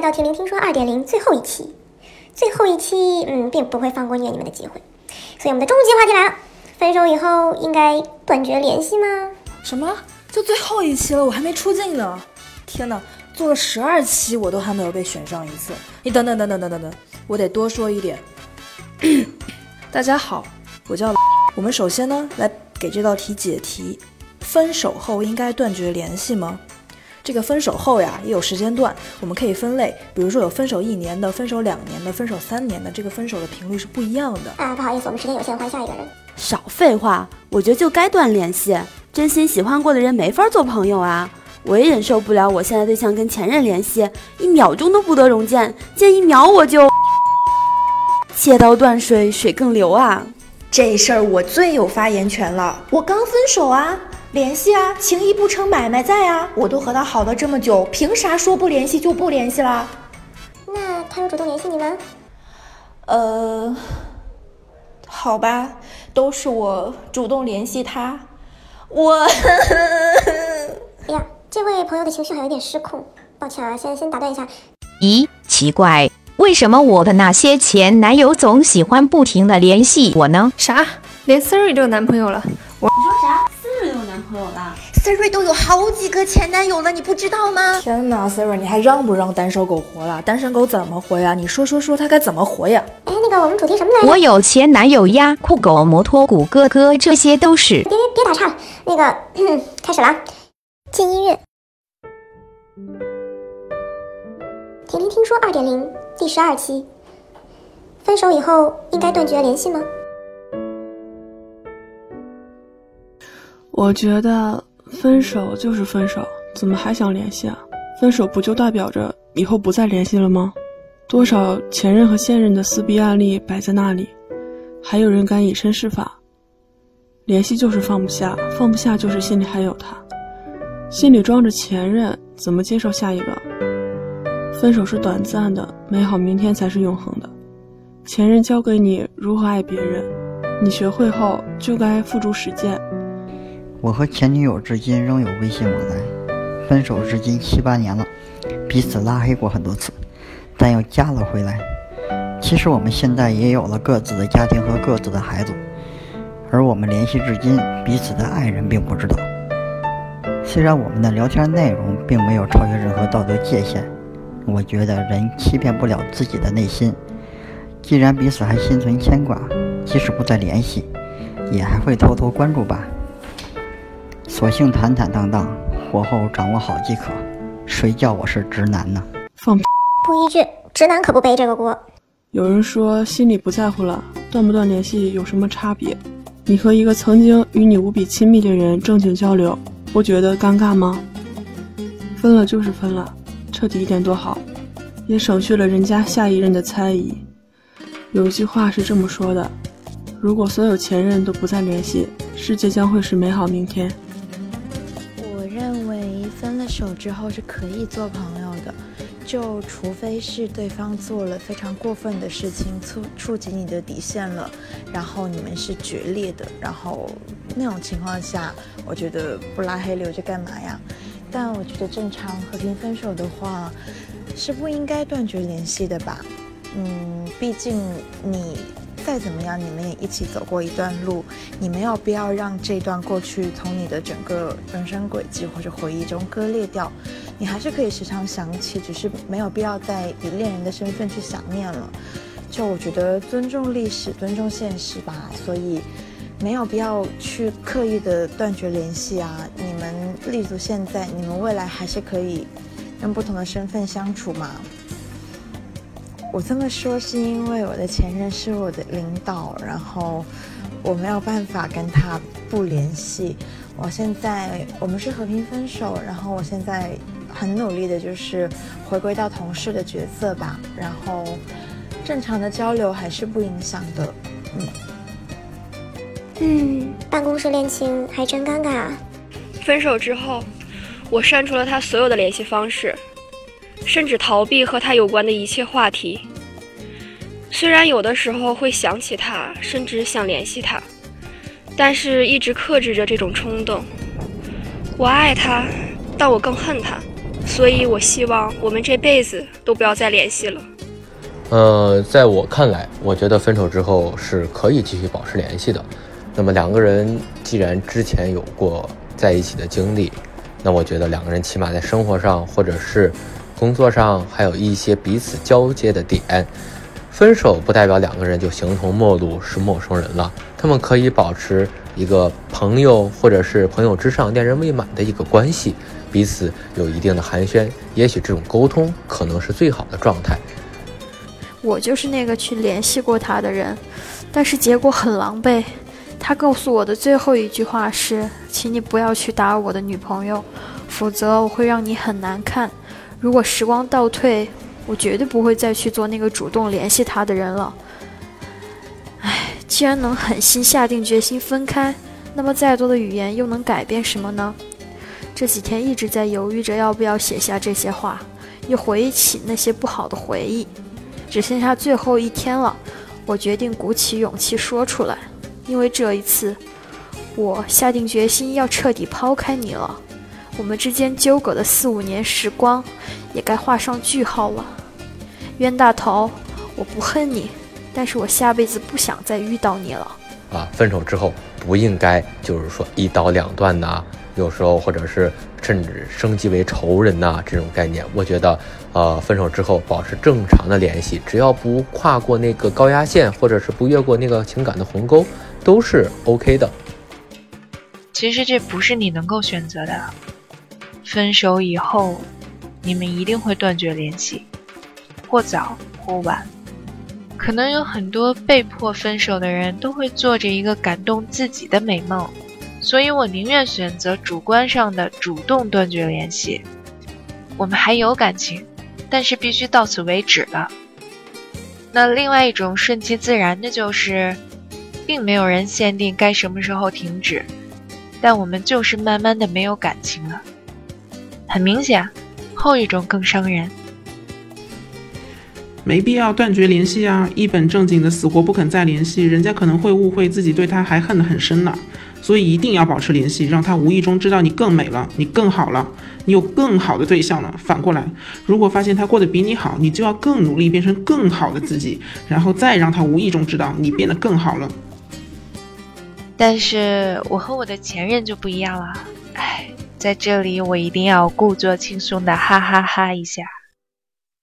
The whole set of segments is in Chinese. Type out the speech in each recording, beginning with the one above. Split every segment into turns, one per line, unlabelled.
到《甜灵听说二点零》最后一期，最后一期，嗯，并不会放过虐你们的机会，所以我们的终极话题来了：分手以后应该断绝联系吗？
什么？就最后一期了，我还没出镜呢！天哪，做了十二期，我都还没有被选上一次。你等等等等等等等，我得多说一点。大家好，我叫。我们首先呢，来给这道题解题：分手后应该断绝联系吗？这个分手后呀，也有时间段，我们可以分类，比如说有分手一年的、分手两年的、分手三年的，这个分手的频率是不一样的。
啊，不好意思，我们时间有限，换下一个人。
少废话，我觉得就该断联系。真心喜欢过的人没法做朋友啊！我也忍受不了我现在对象跟前任联系，一秒钟都不得容见，见一秒我就 切刀断水，水更流啊！
这事儿我最有发言权了，我刚分手啊。联系啊，情谊不成买卖在啊！我都和他好了这么久，凭啥说不联系就不联系了？
那他有主动联系你吗？
呃，好吧，都是我主动联系他。我，
哎呀，这位朋友的情绪还有点失控，抱歉啊，先先打断一下。
咦，奇怪，为什么我的那些前男友总喜欢不停的联系我呢？
啥？连 Siri 都有男朋友了？
我你说啥朋友了
？Siri 都有好几个前男友了，你不知道吗？
天哪，Siri 你还让不让单身狗活了？单身狗怎么活呀？你说说说，他该怎么活呀？
哎，那个我们主题什么来着？
我有前男友呀，酷狗、摩托、谷歌哥，这些都是。
别别别打岔了，那个 开始了，进音乐。甜甜听说二点零第十二期，分手以后应该断绝联系吗？
我觉得分手就是分手，怎么还想联系啊？分手不就代表着以后不再联系了吗？多少前任和现任的撕逼案例摆在那里，还有人敢以身试法？联系就是放不下，放不下就是心里还有他，心里装着前任，怎么接受下一个？分手是短暂的，美好明天才是永恒的。前任教给你如何爱别人，你学会后就该付诸实践。
我和前女友至今仍有微信往来，分手至今七八年了，彼此拉黑过很多次，但又加了回来。其实我们现在也有了各自的家庭和各自的孩子，而我们联系至今，彼此的爱人并不知道。虽然我们的聊天内容并没有超越任何道德界限，我觉得人欺骗不了自己的内心。既然彼此还心存牵挂，即使不再联系，也还会偷偷关注吧。索性坦坦荡荡，火候掌握好即可。谁叫我是直男呢？
放屁！
补一句，直男可不背这个锅。
有人说心里不在乎了，断不断联系有什么差别？你和一个曾经与你无比亲密的人正经交流，不觉得尴尬吗？分了就是分了，彻底一点多好，也省去了人家下一任的猜疑。有一句话是这么说的：如果所有前任都不再联系，世界将会是美好明天。
之后是可以做朋友的，就除非是对方做了非常过分的事情，触触及你的底线了，然后你们是决裂的，然后那种情况下，我觉得不拉黑留着干嘛呀？但我觉得正常和平分手的话，是不应该断绝联系的吧？嗯，毕竟你。再怎么样，你们也一起走过一段路，你没有必要让这段过去从你的整个人生轨迹或者回忆中割裂掉。你还是可以时常想起，只是没有必要再以恋人的身份去想念了。就我觉得尊重历史，尊重现实吧。所以没有必要去刻意的断绝联系啊。你们立足现在，你们未来还是可以用不同的身份相处嘛。我这么说是因为我的前任是我的领导，然后我没有办法跟他不联系。我现在我们是和平分手，然后我现在很努力的就是回归到同事的角色吧，然后正常的交流还是不影响的。嗯，
嗯，办公室恋情还真尴尬。
分手之后，我删除了他所有的联系方式。甚至逃避和他有关的一切话题。虽然有的时候会想起他，甚至想联系他，但是一直克制着这种冲动。我爱他，但我更恨他。所以我希望我们这辈子都不要再联系了。
呃，在我看来，我觉得分手之后是可以继续保持联系的。那么两个人既然之前有过在一起的经历，那我觉得两个人起码在生活上或者是工作上还有一些彼此交接的点。分手不代表两个人就形同陌路是陌生人了，他们可以保持一个朋友或者是朋友之上恋人未满的一个关系，彼此有一定的寒暄，也许这种沟通可能是最好的状态。
我就是那个去联系过他的人，但是结果很狼狈。他告诉我的最后一句话是：“请你不要去打扰我的女朋友，否则我会让你很难看。”如果时光倒退。我绝对不会再去做那个主动联系他的人了。唉，既然能狠心下定决心分开，那么再多的语言又能改变什么呢？这几天一直在犹豫着要不要写下这些话，又回忆起那些不好的回忆。只剩下最后一天了，我决定鼓起勇气说出来，因为这一次，我下定决心要彻底抛开你了。我们之间纠葛的四五年时光，也该画上句号了。冤大头，我不恨你，但是我下辈子不想再遇到你了。
啊，分手之后不应该就是说一刀两断呐，有时候或者是甚至升级为仇人呐这种概念。我觉得，呃，分手之后保持正常的联系，只要不跨过那个高压线，或者是不越过那个情感的鸿沟，都是 OK 的。
其实这不是你能够选择的，分手以后，你们一定会断绝联系。或早或晚，可能有很多被迫分手的人都会做着一个感动自己的美梦，所以我宁愿选择主观上的主动断绝联系。我们还有感情，但是必须到此为止了。那另外一种顺其自然的就是，并没有人限定该什么时候停止，但我们就是慢慢的没有感情了。很明显，后一种更伤人。
没必要断绝联系啊！一本正经的死活不肯再联系，人家可能会误会自己对他还恨得很深呢。所以一定要保持联系，让他无意中知道你更美了，你更好了，你有更好的对象了。反过来，如果发现他过得比你好，你就要更努力，变成更好的自己，然后再让他无意中知道你变得更好了。
但是我和我的前任就不一样了，哎，在这里我一定要故作轻松的哈哈哈一下。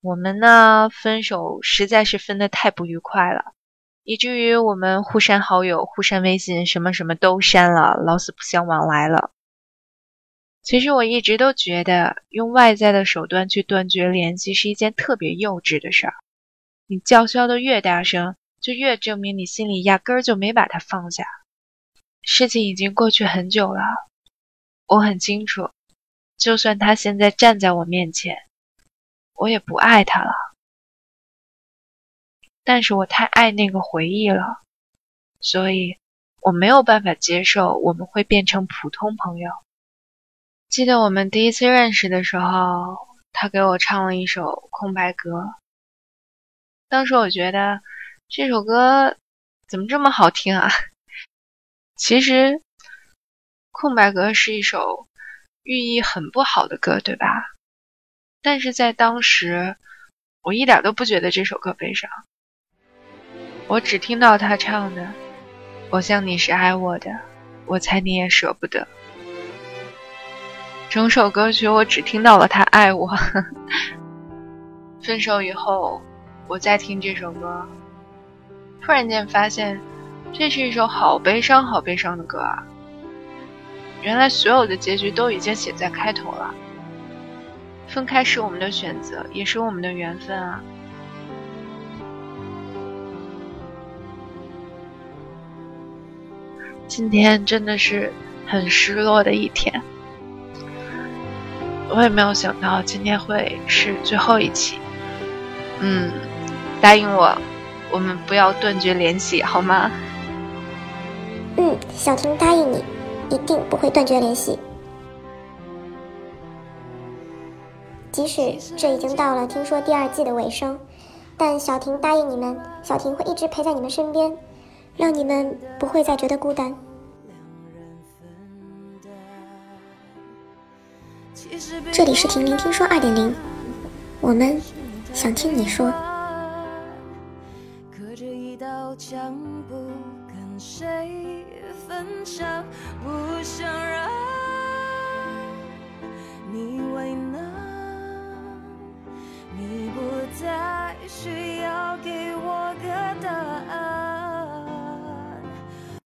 我们呢，分手实在是分得太不愉快了，以至于我们互删好友、互删微信，什么什么都删了，老死不相往来了。其实我一直都觉得，用外在的手段去断绝联系是一件特别幼稚的事儿。你叫嚣的越大声，就越证明你心里压根儿就没把他放下。事情已经过去很久了，我很清楚，就算他现在站在我面前。我也不爱他了，但是我太爱那个回忆了，所以我没有办法接受我们会变成普通朋友。记得我们第一次认识的时候，他给我唱了一首《空白格》，当时我觉得这首歌怎么这么好听啊？其实《空白格》是一首寓意很不好的歌，对吧？但是在当时，我一点都不觉得这首歌悲伤。我只听到他唱的：“我想你是爱我的，我猜你也舍不得。”整首歌曲我只听到了他爱我。分手以后，我再听这首歌，突然间发现，这是一首好悲伤、好悲伤的歌啊！原来所有的结局都已经写在开头了。分开是我们的选择，也是我们的缘分啊！今天真的是很失落的一天，我也没有想到今天会是最后一期。嗯，答应我，我们不要断绝联系，好吗？
嗯，小婷答应你，一定不会断绝联系。即使这已经到了听说第二季的尾声，但小婷答应你们，小婷会一直陪在你们身边，让你们不会再觉得孤单。这里是婷婷听说二点零，我们想听你说。
隔着一道墙，不谁分享，不想让你为难。你不再需要给我。